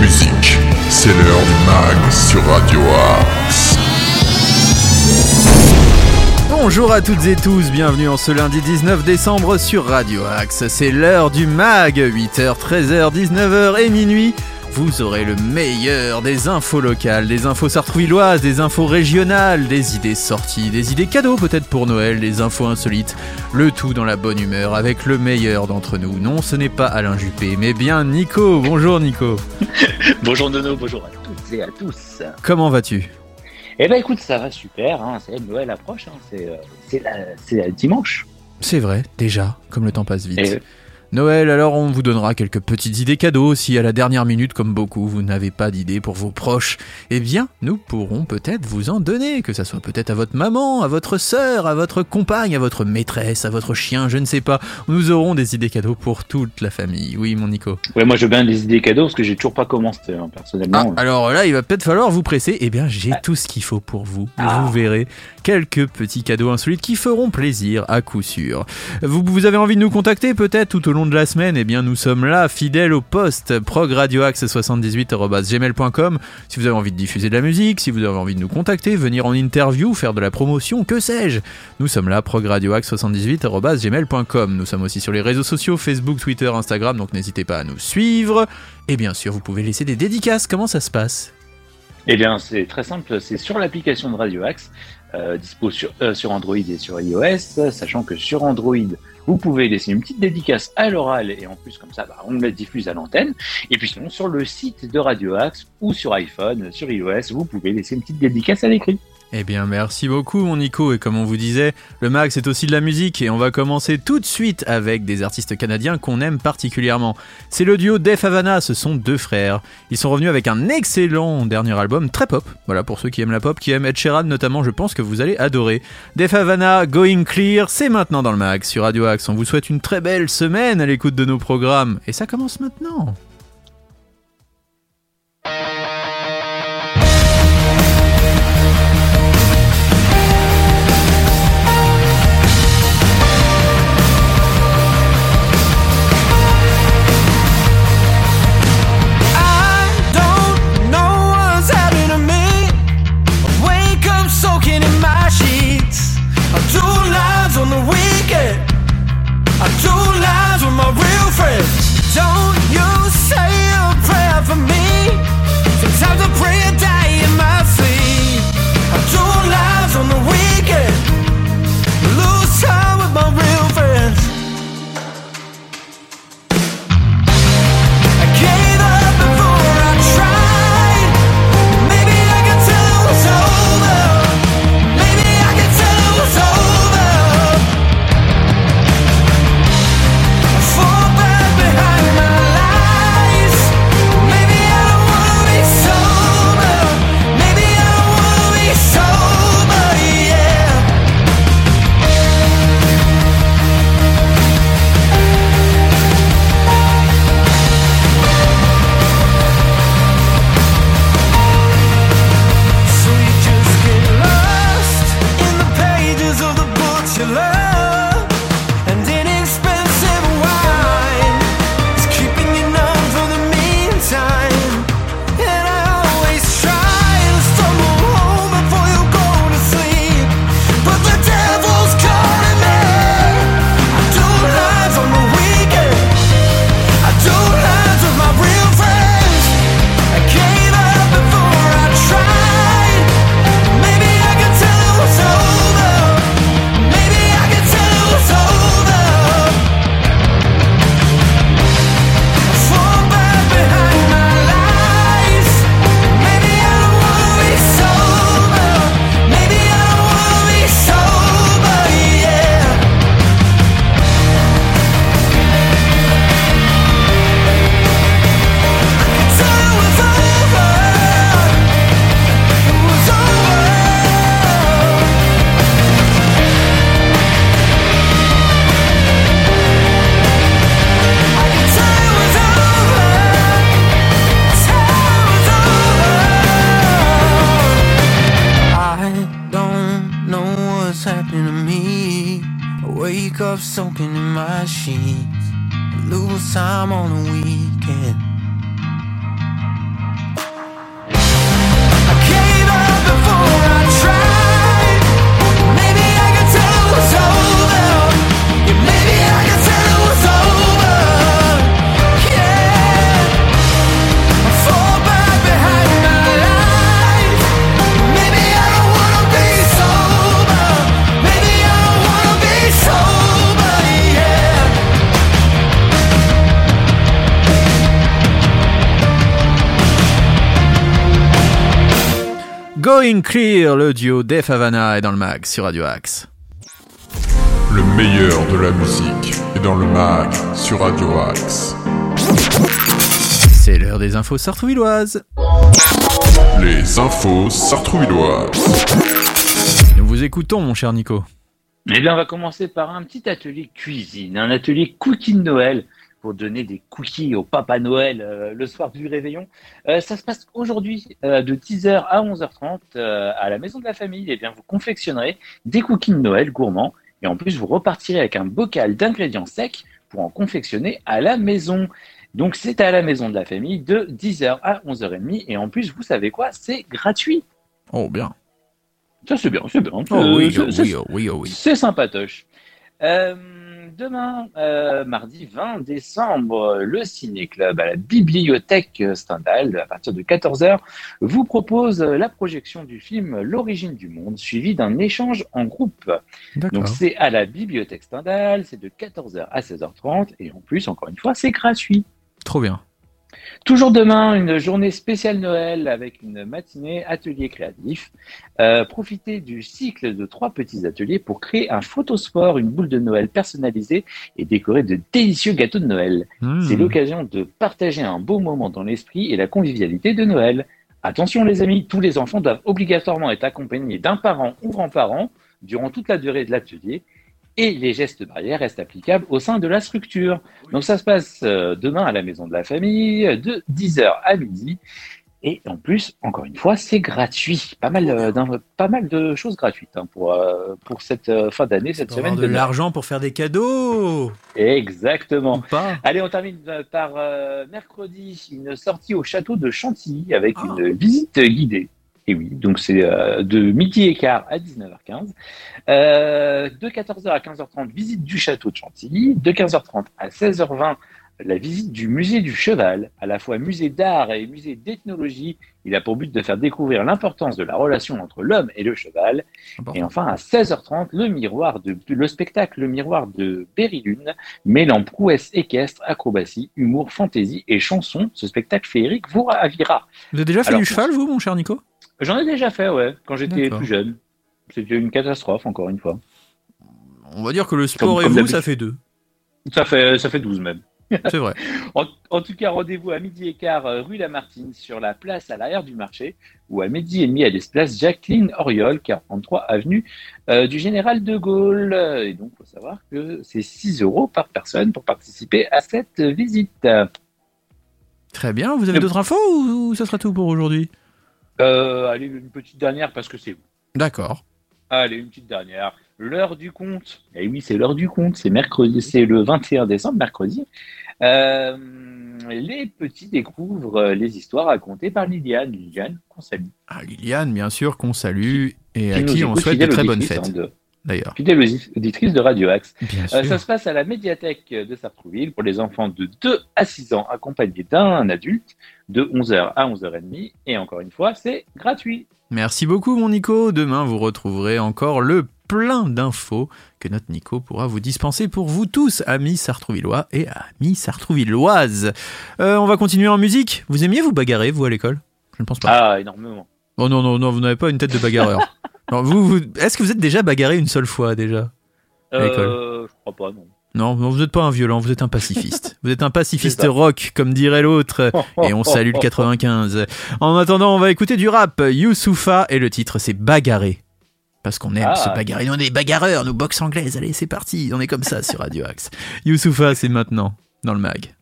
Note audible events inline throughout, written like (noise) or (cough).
musique. C'est l'heure du mag sur Radio Axe. Bonjour à toutes et tous, bienvenue en ce lundi 19 décembre sur Radio Axe. C'est l'heure du mag, 8h, 13h, 19h et minuit. Vous aurez le meilleur des infos locales, des infos sartrouilloises, des infos régionales, des idées sorties, des idées cadeaux peut-être pour Noël, des infos insolites. Le tout dans la bonne humeur avec le meilleur d'entre nous. Non, ce n'est pas Alain Juppé, mais bien Nico. Bonjour Nico. (laughs) bonjour Nono, bonjour à toutes et à tous. Comment vas-tu? Eh ben écoute, ça va super. Hein. C'est Noël approche. Hein. C'est la... dimanche. C'est vrai, déjà, comme le temps passe vite. Noël, alors on vous donnera quelques petites idées cadeaux si à la dernière minute, comme beaucoup, vous n'avez pas d'idées pour vos proches. Eh bien, nous pourrons peut-être vous en donner, que ça soit peut-être à votre maman, à votre sœur, à votre compagne, à votre maîtresse, à votre chien, je ne sais pas. Nous aurons des idées cadeaux pour toute la famille. Oui, mon Nico. Ouais, moi je veux bien des idées cadeaux parce que j'ai toujours pas commencé hein, personnellement. Ah, alors là, il va peut-être falloir vous presser. Eh bien, j'ai tout ce qu'il faut pour vous. Ah. Vous verrez quelques petits cadeaux insolites qui feront plaisir à coup sûr. Vous, vous avez envie de nous contacter peut-être tout au long de la semaine, eh bien nous sommes là, fidèles au poste progradioaxe78.gmail.com. Si vous avez envie de diffuser de la musique, si vous avez envie de nous contacter, venir en interview, faire de la promotion, que sais-je, nous sommes là, progradioaxe78.gmail.com. Nous sommes aussi sur les réseaux sociaux, Facebook, Twitter, Instagram, donc n'hésitez pas à nous suivre. Et bien sûr, vous pouvez laisser des dédicaces. Comment ça se passe? Eh bien, c'est très simple, c'est sur l'application de Radio Axe, euh, dispo sur, euh, sur Android et sur iOS, sachant que sur Android, vous pouvez laisser une petite dédicace à l'oral et en plus comme ça, bah, on la diffuse à l'antenne. Et puis sur le site de Radio Axe ou sur iPhone, sur iOS, vous pouvez laisser une petite dédicace à l'écrit. Eh bien, merci beaucoup, mon Nico. Et comme on vous disait, le mag, c'est aussi de la musique. Et on va commencer tout de suite avec des artistes canadiens qu'on aime particulièrement. C'est le duo Def Havana, ce sont deux frères. Ils sont revenus avec un excellent dernier album, très pop. Voilà, pour ceux qui aiment la pop, qui aiment Ed Sheeran notamment, je pense que vous allez adorer. Def Havana, Going Clear, c'est maintenant dans le mag sur Radio Axe. On vous souhaite une très belle semaine à l'écoute de nos programmes. Et ça commence maintenant. Soaking Going Clear, le duo Def Havana est dans le mag sur Radio Axe. Le meilleur de la musique est dans le mag sur Radio Axe. C'est l'heure des infos sartrouvilloises. Les infos sartrouvilloises. Nous vous écoutons, mon cher Nico. Eh bien, on va commencer par un petit atelier cuisine, un atelier cookie de Noël pour donner des cookies au Papa Noël euh, le soir du réveillon. Euh, ça se passe aujourd'hui euh, de 10h à 11h30 euh, à la maison de la famille. Eh bien, vous confectionnerez des cookies de Noël gourmands et en plus, vous repartirez avec un bocal d'ingrédients secs pour en confectionner à la maison. Donc, c'est à la maison de la famille de 10h à 11h30 et en plus, vous savez quoi? C'est gratuit. Oh, bien. Ça, c'est bien, c'est bien. Oh oui, oh oui, oh oui, oh oui. c'est sympatoche. Euh, demain, euh, mardi 20 décembre, le Ciné Club à la bibliothèque Stendhal, à partir de 14h, vous propose la projection du film L'origine du monde, suivi d'un échange en groupe. Donc c'est à la bibliothèque Stendhal, c'est de 14h à 16h30, et en plus, encore une fois, c'est gratuit. Trop bien. Toujours demain, une journée spéciale Noël avec une matinée atelier créatif. Euh, profitez du cycle de trois petits ateliers pour créer un photosport, une boule de Noël personnalisée et décorer de délicieux gâteaux de Noël. Hmm. C'est l'occasion de partager un beau moment dans l'esprit et la convivialité de Noël. Attention les amis, tous les enfants doivent obligatoirement être accompagnés d'un parent ou grand-parent durant toute la durée de l'atelier et les gestes barrières restent applicables au sein de la structure. Donc ça se passe euh, demain à la maison de la famille de 10h à midi. Et en plus, encore une fois, c'est gratuit. Pas mal, euh, d'un- pas mal de choses gratuites hein, pour, euh, pour cette euh, fin d'année, cette Pour avoir semaine de l'argent pour faire des cadeaux Exactement. pas Allez, on termine euh, par euh, mercredi, une sortie au château de Chantilly avec Ah. une visite guidée. Et oui, donc c'est euh, de midi et quart à 19h15. Euh, de 14h à 15h30, visite du château de Chantilly. De 15h30 à 16h20, la visite du musée du cheval, à la fois musée d'art et musée d'ethnologie. Il a pour but de faire découvrir l'importance de la relation entre l'homme et le cheval. Et enfin, à 16h30, le miroir de, le spectacle Le miroir de Berry-Lune, mêlant prouesse équestre, acrobatie, humour, fantaisie et chanson. Ce spectacle féerique vous ravira. Vous avez déjà fait Alors, du cheval, vous, mon cher Nico? J'en ai déjà fait, ouais, quand j'étais plus jeune. C'était une catastrophe, encore une fois. On va dire que le sport Comme- et comme vous, ça fait deux. Ça fait, ça fait 12 même. (laughs) C'est vrai. En, en tout cas, rendez-vous à midi et quart euh, rue Lamartine sur la place à l'arrière du marché ou à midi et demi à l'espace Jacqueline Oriol, 43 avenue euh, du Général de Gaulle. Et donc, faut savoir que c'est 6 euros par personne pour participer à cette visite. Très bien. Vous avez d'autres infos ou, ou ça sera tout pour aujourd'hui? Euh, allez, une petite dernière parce que c'est vous. D'accord. Allez, une petite dernière. L'heure du compte. Eh oui, c'est l'heure du compte. C'est mercredi, c'est le 21 décembre, mercredi. Euh, les petits découvrent les histoires racontées par Liliane. Liliane, qu'on salue. Ah, Liliane, bien sûr, qu'on salue et à qui on souhaite de très bonnes fêtes, hein, de- d'ailleurs. fidèle audi- auditrice de Radio Axe. Bien Euh, ça se passe à la médiathèque de Sartrouville pour les enfants de 2 à 6 ans accompagnés d'un adulte de 11h à 11h30. Et encore une fois, c'est gratuit. Merci beaucoup, mon Nico. Demain, vous retrouverez encore le plein d'infos que notre Nico pourra vous dispenser pour vous tous, amis sartrouvillois et amis sartrouvilloises. Euh, on va continuer en musique. Vous aimiez vous bagarrer, vous, à l'école? Je ne pense pas. Ah, énormément. Oh non, non, non, vous n'avez pas une tête de bagarreur. (laughs) Non, vous, vous- Est-ce que vous êtes déjà bagarré une seule fois, déjà. Euh, je crois pas, non. Non, non, vous n'êtes pas un violent, vous êtes un pacifiste. vous êtes un pacifiste rock, comme dirait l'autre. Et on salue le 95. En attendant, on va écouter du rap. Youssoufa et le titre c'est Bagarré. Parce qu'on aime Ah. se bagarrer. Nous on est bagarreurs, nous boxe anglaise. Allez, c'est parti. On est comme ça sur Radio Axe. Youssoufa, c'est maintenant dans le mag.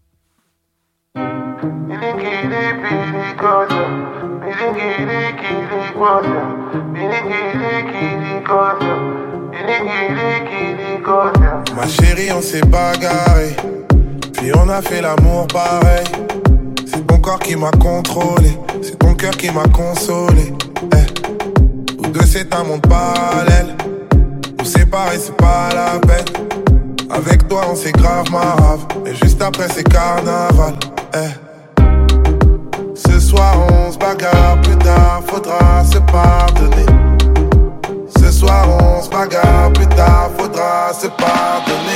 Ma chérie, on s'est bagarré, puis on a fait l'amour pareil. C'est ton corps qui m'a contrôlé, c'est ton cœur qui m'a consolé. Eh. Nous deux, c'est un monde parallèle. Nous séparer, c'est pas la peine. Avec toi, on s'est grave marave, et juste après, c'est carnaval. Eh. Ce soir, on se bagarre, plus tard, faudra se pardonner. Ce soir on se bagarre, plus tard faudra se pardonner.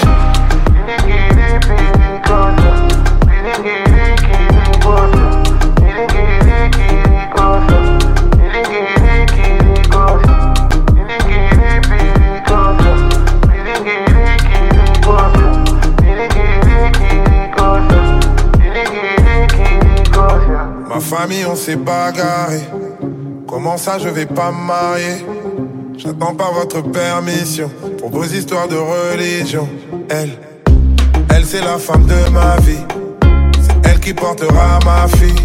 S'est bagarré. Comment ça, je vais pas me marier? J'attends pas votre permission pour vos histoires de religion. Elle, elle c'est la femme de ma vie. C'est elle qui portera ma fille.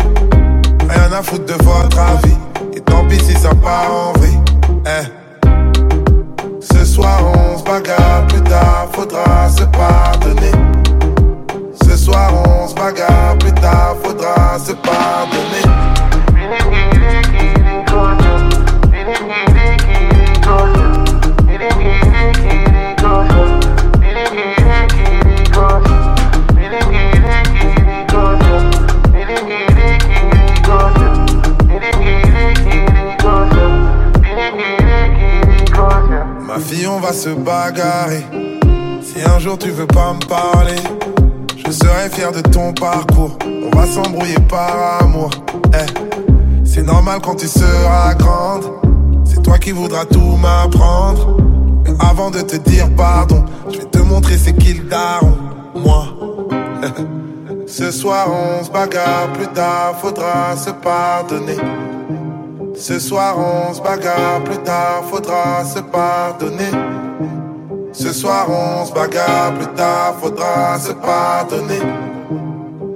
Rien à foutre de votre avis. Et tant pis si ça part en vrille. Eh. Ce soir on se bagarre, plus tard faudra se pardonner. Ce soir on se bagarre, plus tard faudra se pardonner. Ma fille, on va se bagarrer. Si un jour tu veux pas me parler, je serai fier de ton parcours. On va s'embrouiller par amour. Eh, c'est normal quand tu seras grande. C'est toi qui voudras tout m'apprendre. Avant de te dire pardon, je vais te montrer c'est qui le daron. Moi. (laughs) Ce soir on se bagarre, plus tard faudra se pardonner. Ce soir on se bagarre, plus tard faudra se pardonner. Ce soir on se bagarre, plus tard faudra se pardonner.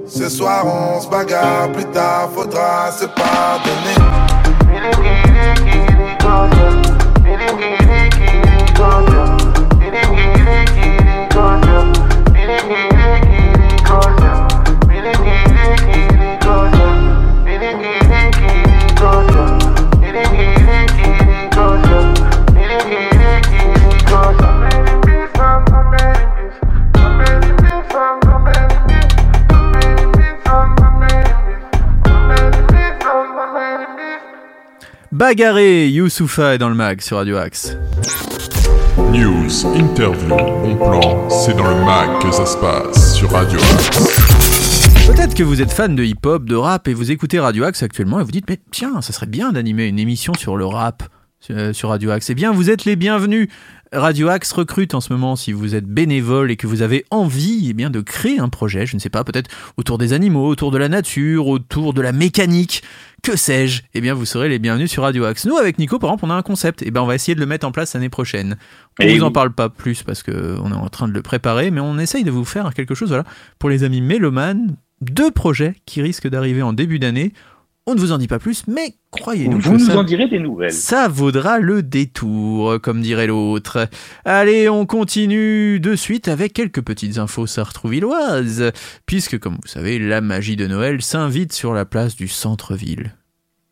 Ce soir on se bagarre, plus tard faudra se pardonner. Bagarré, Youssoufa est dans le mag sur Radio Axe. News, interview, bon plan, c'est dans le mag que ça se passe sur Radio Axe. Peut-être que vous êtes fan de hip-hop, de rap et vous écoutez Radio Axe actuellement et vous dites mais tiens, ça serait bien d'animer une émission sur le rap euh, sur Radio Axe. Eh bien, vous êtes les bienvenus. Radio Axe recrute en ce moment si vous êtes bénévole et que vous avez envie eh bien, de créer un projet, je ne sais pas, peut-être autour des animaux, autour de la nature, autour de la mécanique, que sais-je, eh bien vous serez les bienvenus sur Radio Axe. Nous, avec Nico, par exemple, on a un concept, eh bien on va essayer de le mettre en place l'année prochaine. On Eh vous en parle pas plus parce qu'on est en train de le préparer, mais on essaye de vous faire quelque chose, voilà, pour les amis mélomanes, deux projets qui risquent d'arriver en début d'année. On ne vous en dit pas plus, mais croyez-nous Vous nous ça en direz des nouvelles. ça vaudra le détour, comme dirait l'autre. Allez, on continue de suite avec quelques petites infos sartrouvilloises, puisque, comme vous savez, la magie de Noël s'invite sur la place du centre-ville.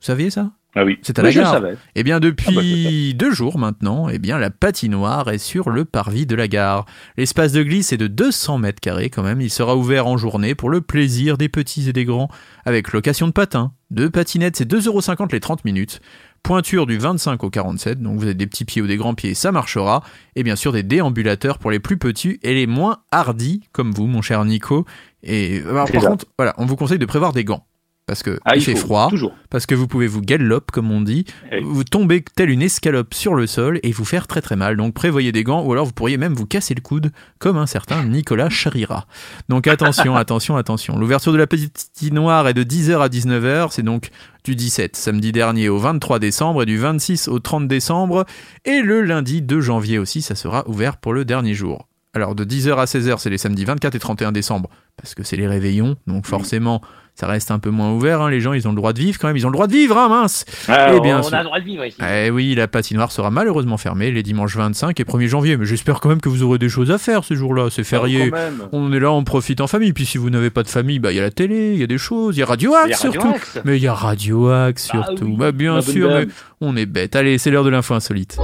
Vous saviez ça? Ah oui. C'est à Oui, la je gare. savais. Eh bien, Ah bah, depuis deux jours maintenant, eh bien, la patinoire est sur le parvis de la gare. L'espace de glisse est de 200 mètres carrés quand même. Il sera ouvert en journée pour le plaisir des petits et des grands, avec location de patins, de patinettes, c'est 2,50€ les 30 minutes. Pointure du 25 au 47, donc vous avez des petits pieds ou des grands pieds, ça marchera. Et bien sûr des déambulateurs pour les plus petits et les moins hardis, comme vous, mon cher Nico. Et alors, C'est par ça. contre, voilà, on vous conseille de prévoir des gants. Parce que Ah, il, il fait faut, froid, Toujours. parce que vous pouvez vous gallope, comme on dit, Oui. vous tombez tel une escalope sur le sol et vous faire très très mal. Donc prévoyez des gants ou alors vous pourriez même vous casser le coude comme un certain Nicolas Charira. Donc attention, (laughs) attention, attention. L'ouverture de la patinoire est de 10h à 19h, c'est donc du 17 samedi dernier au 23 décembre et du 26 au 30 décembre et le lundi 2 janvier aussi, ça sera ouvert pour le dernier jour. Alors de 10h à 16h, c'est les samedis 24 et 31 décembre parce que c'est les réveillons, donc forcément ça reste un peu moins ouvert. hein. Les gens, ils ont le droit de vivre quand même, ils ont le droit de vivre, hein, mince Ah, Eh on, bien on sûr. a le droit de vivre ici. eh oui, la patinoire sera malheureusement fermée les dimanches 25 et 1er janvier, mais j'espère quand même que vous aurez des choses à faire ce jour-là, c'est férié. Quand même. On est là, on profite en famille, puis si vous n'avez pas de famille, bah il y a la télé, il y a des choses, il y a Radio Axe Radio surtout. Axe. Mais il y a Radio Axe Ah surtout. oui, bah bien sûr, mais on est bête. Allez, c'est l'heure de l'info insolite.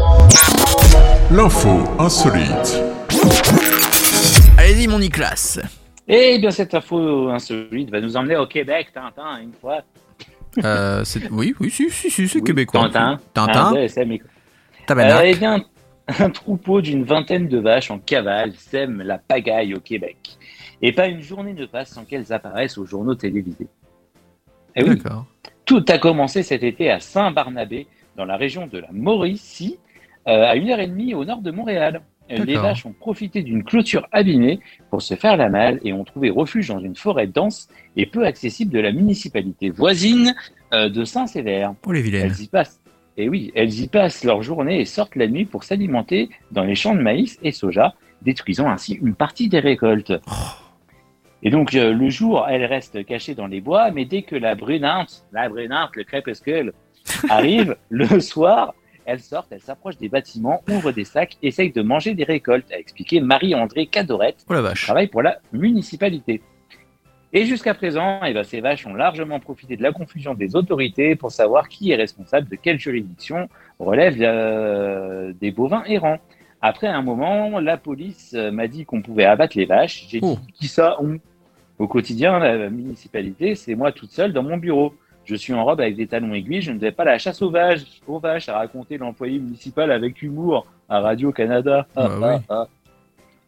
L'info insolite. Mon Nicolas. Eh bien, cette info insolite va nous emmener au Québec, Tintin, une fois. Euh, c'est- oui, oui, si, si, si, c'est Oui, québécois. Tintin. Tintin, Ah, tabarnak. Euh, eh bien, (laughs) un troupeau d'une vingtaine de vaches en cavale sème la pagaille au Québec. Et pas une journée ne passe sans qu'elles apparaissent aux journaux télévisés. Eh oui, D'accord. tout a commencé cet été à Saint-Barnabé, dans la région de la Mauricie, euh, à une heure et demie au nord de Montréal. Les vaches ont profité d'une clôture abîmée pour se faire la malle et ont trouvé refuge dans une forêt dense et peu accessible de la municipalité voisine euh, de Saint-Sévère. Oh les vilaines. Elles y passent. Et oui, elles y passent leur journée et sortent la nuit pour s'alimenter dans les champs de maïs et soja, détruisant ainsi une partie des récoltes. Et donc euh, le jour, elles restent cachées dans les bois, mais dès que la brunante, la brunante, le crépuscule (laughs) arrive, le soir, elles sortent, elles s'approchent des bâtiments, ouvrent des sacs, essayent de manger des récoltes, a expliqué Marie-André Cadorette, Oh la qui travaille pour la municipalité. Et jusqu'à présent, eh ben, ces vaches ont largement profité de la confusion des autorités pour savoir qui est responsable de quelle juridiction relève euh, des bovins errants. Après un moment, la police euh, m'a dit qu'on pouvait abattre les vaches. J'ai Oh. dit qui ça on? Au quotidien, la municipalité, c'est moi toute seule dans mon bureau. Je suis en robe avec des talons aiguilles, je ne vais pas à la chasse aux vaches, aux vaches, a raconté l'employé municipal avec humour à Radio-Canada. Ah, Bah ah, oui. ah.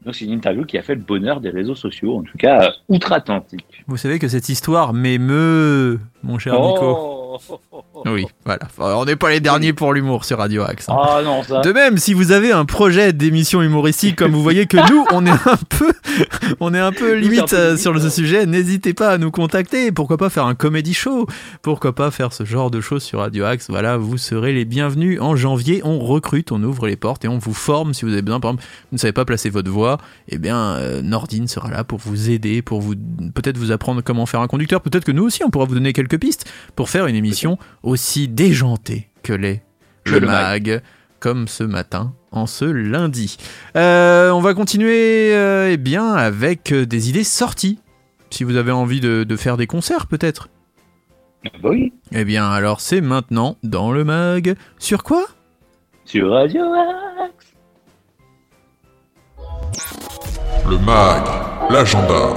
Donc c'est une interview qui a fait le bonheur des réseaux sociaux, en tout cas euh, outre-Atlantique. Vous savez que cette histoire m'émeut, mon cher Nico. (laughs) Oui, voilà. Enfin, on n'est pas les derniers pour l'humour sur Radio Axe. hein. Ah non, ça. De même, si vous avez un projet d'émission humoristique, comme vous voyez que nous, on est un peu, on est un peu limite euh, limite, sur ce sujet, n'hésitez pas à nous contacter. Pourquoi pas faire un comedy show? Pourquoi pas faire ce genre de choses sur Radio Axe? Voilà, vous serez les bienvenus. En janvier, on recrute, on ouvre les portes et on vous forme si vous avez besoin. Par exemple, vous ne savez pas placer votre voix, eh bien, euh, Nordine sera là pour vous aider, pour vous peut-être vous apprendre comment faire un conducteur. Peut-être que nous aussi, on pourra vous donner quelques pistes pour faire une émission aussi déjantée que l'est le le mag, comme ce matin en ce lundi. Euh, on va continuer euh, eh bien avec euh, des idées sorties. Si vous avez envie de, de faire des concerts peut-être. Bah oui, Eh bien alors c'est maintenant dans le mag. Sur quoi? Sur Radio Axe. Le mag, l'agenda.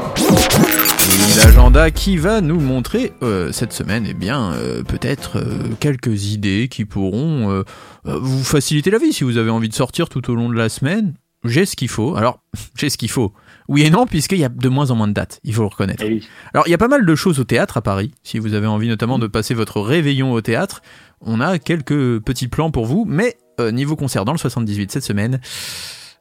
L'agenda qui va nous montrer euh, cette semaine, eh bien, euh, peut-être euh, quelques idées qui pourront vous faciliter la vie si vous avez envie de sortir tout au long de la semaine. J'ai ce qu'il faut. Alors, (laughs) j'ai ce qu'il faut. Oui et non, puisqu'il y a de moins en moins de dates, il faut le reconnaître. Eh oui. Alors, il y a pas mal de choses au théâtre à Paris. Si vous avez envie notamment de passer votre réveillon au théâtre, on a quelques petits plans pour vous. Mais niveau concert dans le 78 cette semaine,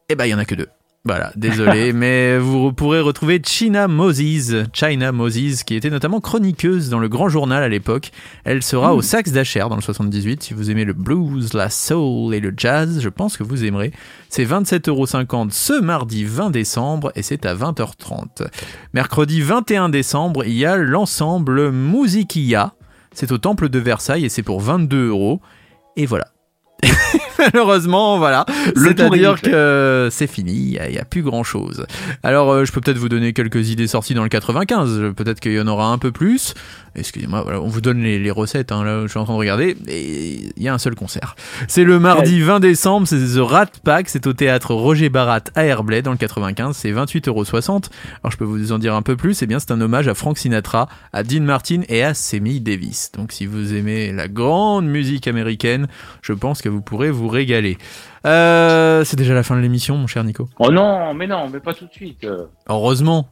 eh ben, il y en a que deux. Voilà, désolé, (laughs) mais vous pourrez retrouver China Moses, China Moses, qui était notamment chroniqueuse dans le Grand Journal à l'époque. Elle sera au Sax d'Acher dans le 78. Si vous aimez le blues, la soul et le jazz, je pense que vous aimerez. C'est 27,50€ ce mardi 20 décembre et c'est à 20h30. Mercredi 21 décembre, il y a l'ensemble Musikia. C'est au Temple de Versailles et c'est pour 22 euros. Et voilà. (laughs) Malheureusement, voilà. Le tour est C'est-à-dire que c'est fini, il n'y a, plus grand-chose. Alors, euh, je peux peut-être vous donner quelques idées sorties dans le 95. Peut-être qu'il y en aura un peu plus. Excusez-moi, voilà, on vous donne les, les recettes. Hein, là, je suis en train de regarder. Et il y a un seul concert. C'est le mardi 20 décembre. C'est The Rat Pack. C'est au théâtre Roger Barat à Herblay dans le 95. C'est 28,60€. Alors, je peux vous en dire un peu plus. Eh bien, c'est un hommage à Frank Sinatra, à Dean Martin et à Sammy Davis. Donc, si vous aimez la grande musique américaine, je pense que vous pourrez vous régaler. Euh, c'est déjà la fin de l'émission, mon cher Nico. Oh non, mais non, mais pas tout de suite. euh. Heureusement,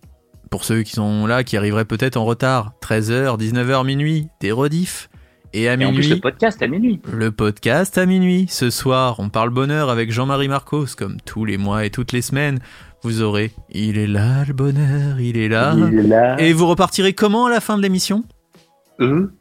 pour ceux qui sont là, qui arriveraient peut-être en retard, 13h, 19h, minuit, des rediffs. Et à Et en plus, minuit, le podcast à minuit. le podcast à minuit. Ce soir, on parle bonheur avec Jean-Marie Marcos, comme tous les mois et toutes les semaines. Vous aurez Il est là le bonheur, il est là. Il est là. Et vous repartirez comment à la fin de l'émission? Eux,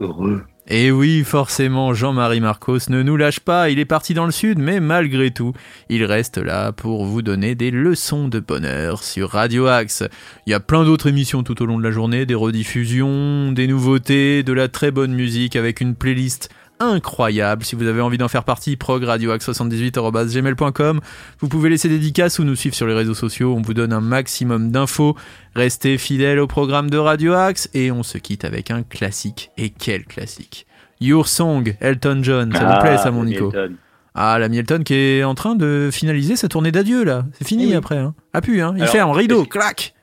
heureux. Et oui, forcément, Jean-Marie Marcos ne nous lâche pas, il est parti dans le sud, mais malgré tout, il reste là pour vous donner des leçons de bonheur sur Radio Axe. Il y a plein d'autres émissions tout au long de la journée, des rediffusions, des nouveautés, de la très bonne musique avec une playlist incroyable. Si vous avez envie d'en faire partie, progradioaxe78.gmail.com. Vous pouvez laisser des dédicaces ou nous suivre sur les réseaux sociaux. On vous donne un maximum d'infos. Restez fidèles au programme de Radio Axe et on se quitte avec un classique. Et quel classique Your Song, Elton John. Ça vous plaît ça, mon Nico Milton. Ah, la Elton qui est en train de finaliser sa tournée d'adieu là. C'est fini Eh oui. après. Hein. Ah pu, hein. Il Alors, fait un rideau, est-ce clac.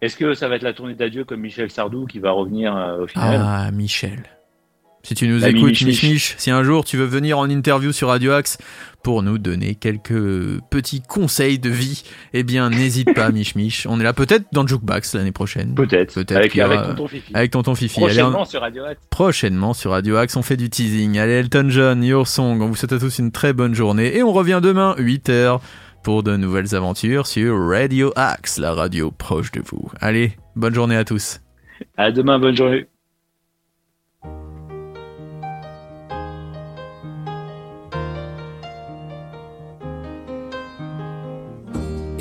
Est-ce que ça va être la tournée d'adieu comme Michel Sardou qui va revenir euh, au final? Ah, Michel. Si tu nous La écoutes, Mich Mich si un jour tu veux venir en interview sur Radio Axe pour nous donner quelques petits conseils de vie, eh bien n'hésite pas, (laughs) Mich Mich. On est là peut-être dans Jukebox l'année prochaine. Peut-être. Peut-être avec, aura- avec tonton Fifi. Avec tonton Fifi. Allez, Prochainement on- sur Radio Axe. prochainement sur Radio Axe, on fait du teasing. Allez, Elton John, Your Song. On vous souhaite à tous une très bonne journée et on revient demain, 8h, pour de nouvelles aventures sur Radio Axe, la radio proche de vous. Allez, bonne journée à tous. À demain, bonne journée.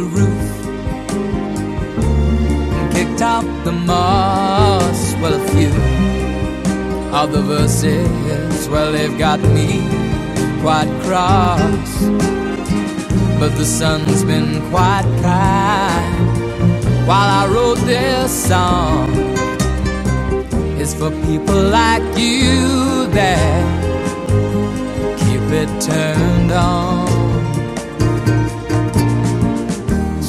the roof and kicked out the moss. Well, a few of the verses, well, they've got me quite cross but the sun's been quite kind while I wrote this song. It's for people like you that keep it turned on.